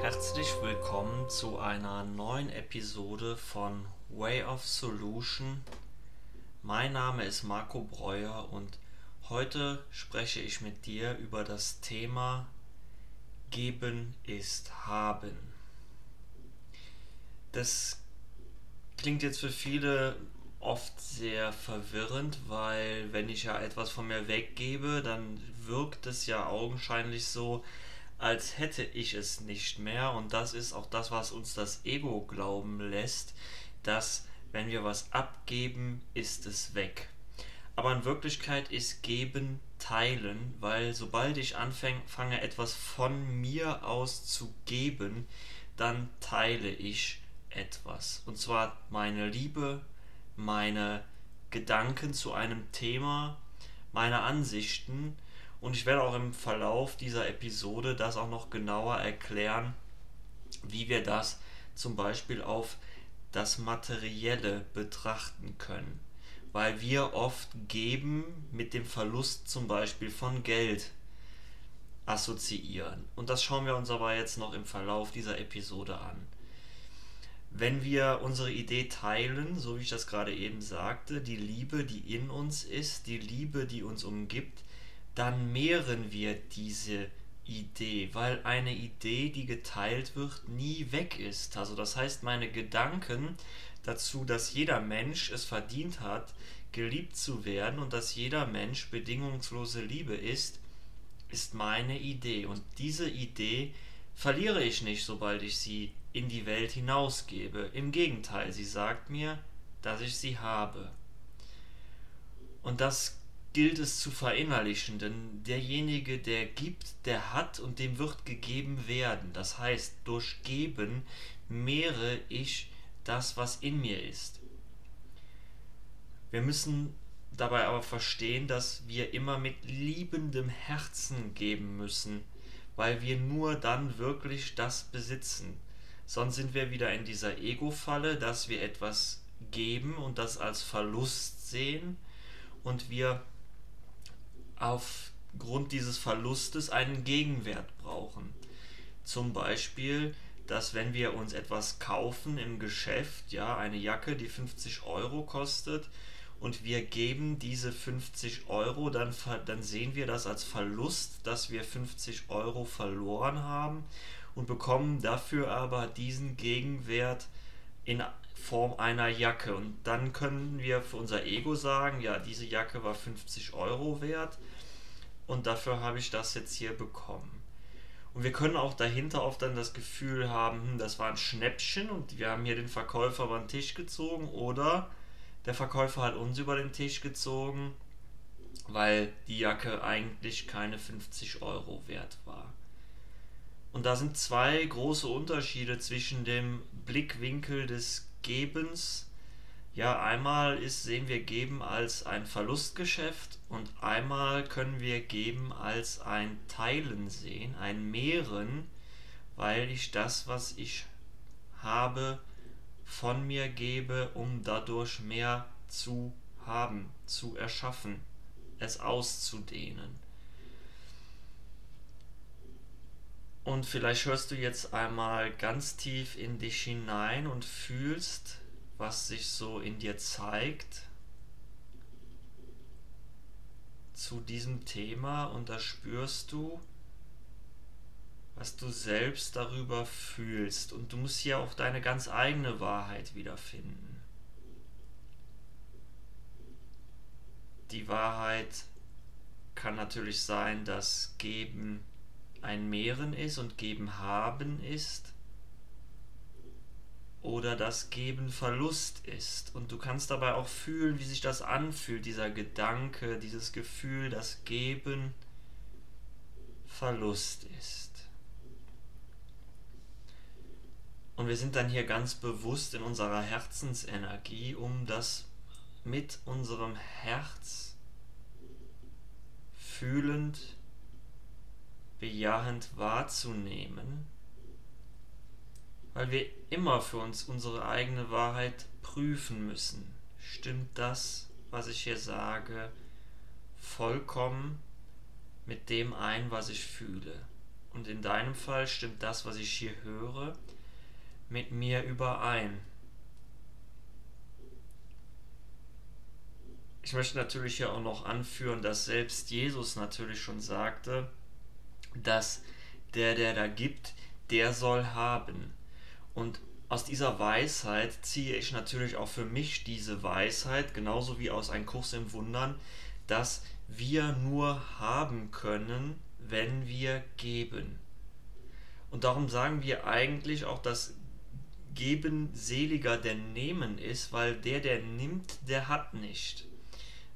Herzlich willkommen zu einer neuen Episode von Way of Solution. Mein Name ist Marco Breuer und heute spreche ich mit dir über das Thema Geben ist Haben. Das klingt jetzt für viele oft sehr verwirrend, weil wenn ich ja etwas von mir weggebe, dann wirkt es ja augenscheinlich so, als hätte ich es nicht mehr. Und das ist auch das, was uns das Ego glauben lässt, dass wenn wir was abgeben, ist es weg. Aber in Wirklichkeit ist geben teilen, weil sobald ich anfange, etwas von mir aus zu geben, dann teile ich etwas. Und zwar meine Liebe, meine Gedanken zu einem Thema, meine Ansichten. Und ich werde auch im Verlauf dieser Episode das auch noch genauer erklären, wie wir das zum Beispiel auf das Materielle betrachten können. Weil wir oft geben mit dem Verlust zum Beispiel von Geld assoziieren. Und das schauen wir uns aber jetzt noch im Verlauf dieser Episode an. Wenn wir unsere Idee teilen, so wie ich das gerade eben sagte, die Liebe, die in uns ist, die Liebe, die uns umgibt, dann mehren wir diese Idee, weil eine Idee, die geteilt wird, nie weg ist. Also das heißt, meine Gedanken dazu, dass jeder Mensch es verdient hat, geliebt zu werden und dass jeder Mensch bedingungslose Liebe ist, ist meine Idee. Und diese Idee verliere ich nicht, sobald ich sie in die Welt hinausgebe. Im Gegenteil, sie sagt mir, dass ich sie habe. Und das gilt es zu verinnerlichen, denn derjenige, der gibt, der hat und dem wird gegeben werden. Das heißt, durch Geben mehre ich das, was in mir ist. Wir müssen dabei aber verstehen, dass wir immer mit liebendem Herzen geben müssen, weil wir nur dann wirklich das besitzen. Sonst sind wir wieder in dieser Ego-Falle, dass wir etwas geben und das als Verlust sehen und wir aufgrund dieses Verlustes einen Gegenwert brauchen. Zum Beispiel, dass wenn wir uns etwas kaufen im Geschäft, ja, eine Jacke, die 50 Euro kostet, und wir geben diese 50 Euro, dann, dann sehen wir das als Verlust, dass wir 50 Euro verloren haben und bekommen dafür aber diesen Gegenwert in Form einer Jacke. Und dann können wir für unser Ego sagen, ja, diese Jacke war 50 Euro wert und dafür habe ich das jetzt hier bekommen. Und wir können auch dahinter oft dann das Gefühl haben, hm, das war ein Schnäppchen und wir haben hier den Verkäufer über den Tisch gezogen oder der Verkäufer hat uns über den Tisch gezogen, weil die Jacke eigentlich keine 50 Euro wert war. Und da sind zwei große Unterschiede zwischen dem Blickwinkel des Gebens. Ja, einmal ist, sehen wir Geben als ein Verlustgeschäft und einmal können wir Geben als ein Teilen sehen, ein Mehren, weil ich das, was ich habe, von mir gebe, um dadurch mehr zu haben, zu erschaffen, es auszudehnen. Und vielleicht hörst du jetzt einmal ganz tief in dich hinein und fühlst, was sich so in dir zeigt zu diesem Thema und da spürst du, was du selbst darüber fühlst und du musst hier auch deine ganz eigene Wahrheit wiederfinden. Die Wahrheit kann natürlich sein, dass Geben ein Mehren ist und Geben haben ist oder dass Geben Verlust ist. Und du kannst dabei auch fühlen, wie sich das anfühlt, dieser Gedanke, dieses Gefühl, dass Geben Verlust ist. Und wir sind dann hier ganz bewusst in unserer Herzensenergie, um das mit unserem Herz fühlend bejahend wahrzunehmen, weil wir immer für uns unsere eigene Wahrheit prüfen müssen. stimmt das, was ich hier sage, vollkommen mit dem ein, was ich fühle. Und in deinem Fall stimmt das, was ich hier höre, mit mir überein. Ich möchte natürlich hier auch noch anführen, dass selbst Jesus natürlich schon sagte, dass der, der da gibt, der soll haben. Und aus dieser Weisheit ziehe ich natürlich auch für mich diese Weisheit, genauso wie aus einem Kurs im Wundern, dass wir nur haben können, wenn wir geben. Und darum sagen wir eigentlich auch, dass Geben seliger denn Nehmen ist, weil der, der nimmt, der hat nicht.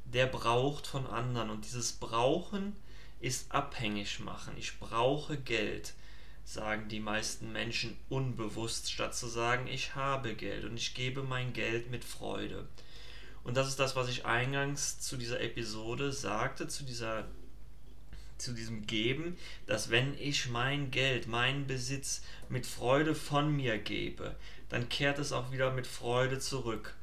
Der braucht von anderen. Und dieses Brauchen ist abhängig machen. Ich brauche Geld, sagen die meisten Menschen unbewusst, statt zu sagen, ich habe Geld und ich gebe mein Geld mit Freude. Und das ist das, was ich eingangs zu dieser Episode sagte, zu dieser zu diesem Geben, dass wenn ich mein Geld, meinen Besitz mit Freude von mir gebe, dann kehrt es auch wieder mit Freude zurück.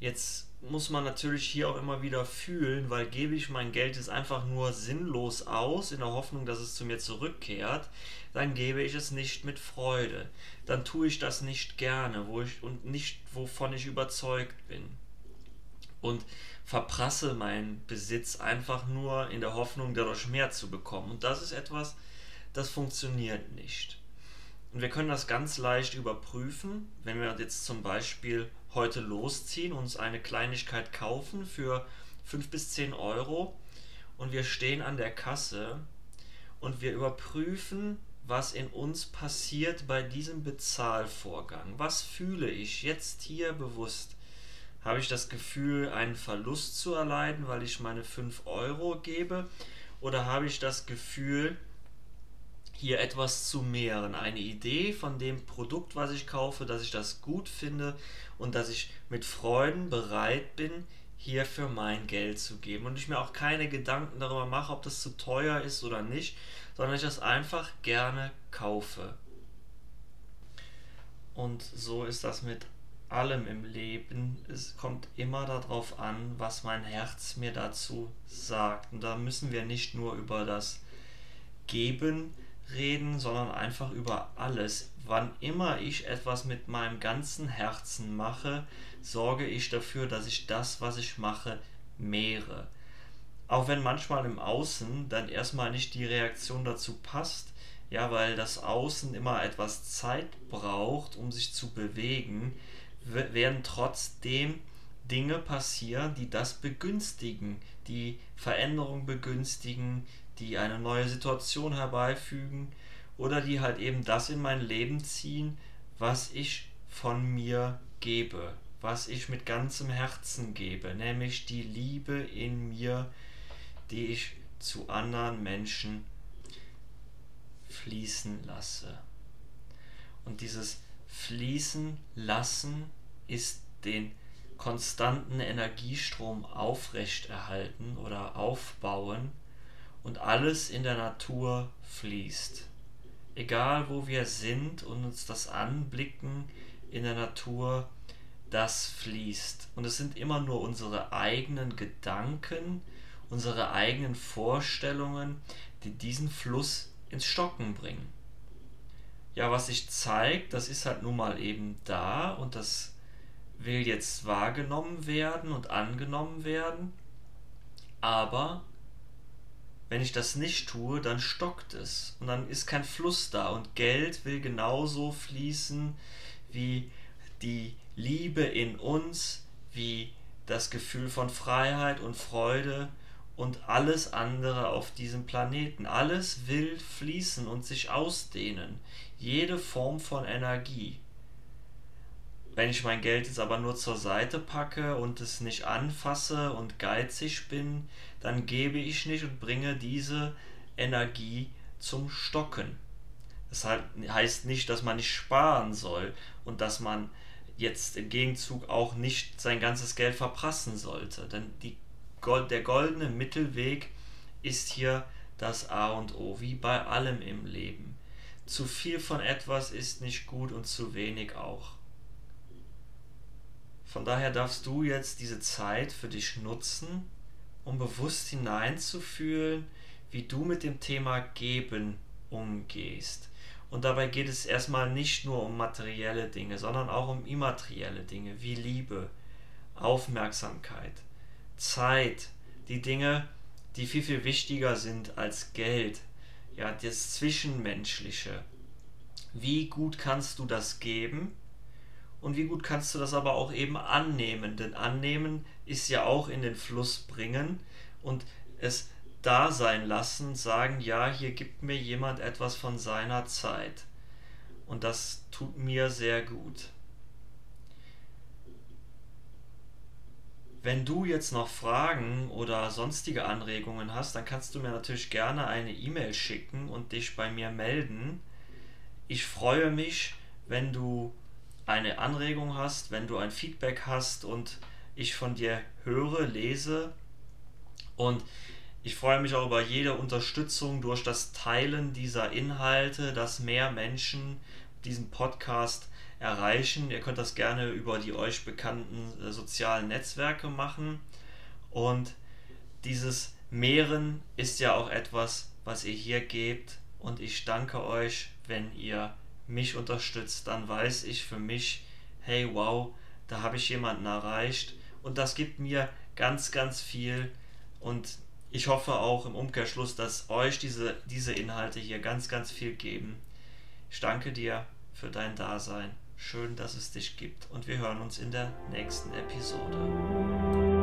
Jetzt muss man natürlich hier auch immer wieder fühlen, weil gebe ich mein Geld jetzt einfach nur sinnlos aus, in der Hoffnung, dass es zu mir zurückkehrt, dann gebe ich es nicht mit Freude. Dann tue ich das nicht gerne wo ich, und nicht, wovon ich überzeugt bin. Und verprasse meinen Besitz einfach nur in der Hoffnung, dadurch mehr zu bekommen. Und das ist etwas, das funktioniert nicht. Und wir können das ganz leicht überprüfen, wenn wir jetzt zum Beispiel heute losziehen, uns eine Kleinigkeit kaufen für 5 bis 10 Euro und wir stehen an der Kasse und wir überprüfen, was in uns passiert bei diesem Bezahlvorgang. Was fühle ich jetzt hier bewusst? Habe ich das Gefühl, einen Verlust zu erleiden, weil ich meine 5 Euro gebe? Oder habe ich das Gefühl, hier etwas zu mehren, eine Idee von dem Produkt, was ich kaufe, dass ich das gut finde und dass ich mit Freuden bereit bin, hierfür mein Geld zu geben und ich mir auch keine Gedanken darüber mache, ob das zu teuer ist oder nicht, sondern ich das einfach gerne kaufe. Und so ist das mit allem im Leben. Es kommt immer darauf an, was mein Herz mir dazu sagt. Und da müssen wir nicht nur über das Geben reden, sondern einfach über alles. Wann immer ich etwas mit meinem ganzen Herzen mache, sorge ich dafür, dass ich das, was ich mache, mehre. Auch wenn manchmal im Außen dann erstmal nicht die Reaktion dazu passt, ja, weil das Außen immer etwas Zeit braucht, um sich zu bewegen, werden trotzdem Dinge passieren, die das begünstigen, die Veränderung begünstigen, die eine neue Situation herbeifügen oder die halt eben das in mein Leben ziehen, was ich von mir gebe, was ich mit ganzem Herzen gebe, nämlich die Liebe in mir, die ich zu anderen Menschen fließen lasse. Und dieses Fließen lassen ist den konstanten Energiestrom aufrechterhalten oder aufbauen und alles in der Natur fließt. Egal wo wir sind und uns das anblicken in der Natur, das fließt. Und es sind immer nur unsere eigenen Gedanken, unsere eigenen Vorstellungen, die diesen Fluss ins Stocken bringen. Ja, was sich zeigt, das ist halt nun mal eben da und das will jetzt wahrgenommen werden und angenommen werden, aber wenn ich das nicht tue, dann stockt es und dann ist kein Fluss da und Geld will genauso fließen wie die Liebe in uns, wie das Gefühl von Freiheit und Freude und alles andere auf diesem Planeten. Alles will fließen und sich ausdehnen. Jede Form von Energie. Wenn ich mein Geld jetzt aber nur zur Seite packe und es nicht anfasse und geizig bin, dann gebe ich nicht und bringe diese Energie zum Stocken. Das heißt nicht, dass man nicht sparen soll und dass man jetzt im Gegenzug auch nicht sein ganzes Geld verprassen sollte. Denn die, der goldene Mittelweg ist hier das A und O, wie bei allem im Leben. Zu viel von etwas ist nicht gut und zu wenig auch. Von daher darfst du jetzt diese Zeit für dich nutzen, um bewusst hineinzufühlen, wie du mit dem Thema Geben umgehst. Und dabei geht es erstmal nicht nur um materielle Dinge, sondern auch um immaterielle Dinge wie Liebe, Aufmerksamkeit, Zeit, die Dinge, die viel, viel wichtiger sind als Geld, ja, das Zwischenmenschliche. Wie gut kannst du das geben und wie gut kannst du das aber auch eben annehmen? Denn annehmen ist ja auch in den Fluss bringen und es da sein lassen, sagen, ja, hier gibt mir jemand etwas von seiner Zeit. Und das tut mir sehr gut. Wenn du jetzt noch Fragen oder sonstige Anregungen hast, dann kannst du mir natürlich gerne eine E-Mail schicken und dich bei mir melden. Ich freue mich, wenn du eine Anregung hast, wenn du ein Feedback hast und ich von dir höre, lese. Und ich freue mich auch über jede Unterstützung durch das Teilen dieser Inhalte, dass mehr Menschen diesen Podcast erreichen. Ihr könnt das gerne über die euch bekannten äh, sozialen Netzwerke machen. Und dieses Mehren ist ja auch etwas, was ihr hier gebt. Und ich danke euch, wenn ihr mich unterstützt. Dann weiß ich für mich, hey, wow, da habe ich jemanden erreicht. Und das gibt mir ganz, ganz viel. Und ich hoffe auch im Umkehrschluss, dass euch diese, diese Inhalte hier ganz, ganz viel geben. Ich danke dir für dein Dasein. Schön, dass es dich gibt und wir hören uns in der nächsten Episode.